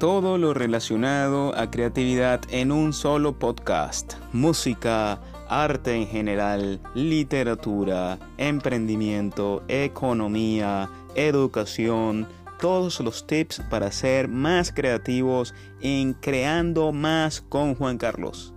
todo lo relacionado a creatividad en un solo podcast. Música, arte en general, literatura, emprendimiento, economía, educación, todos los tips para ser más creativos en creando más con Juan Carlos.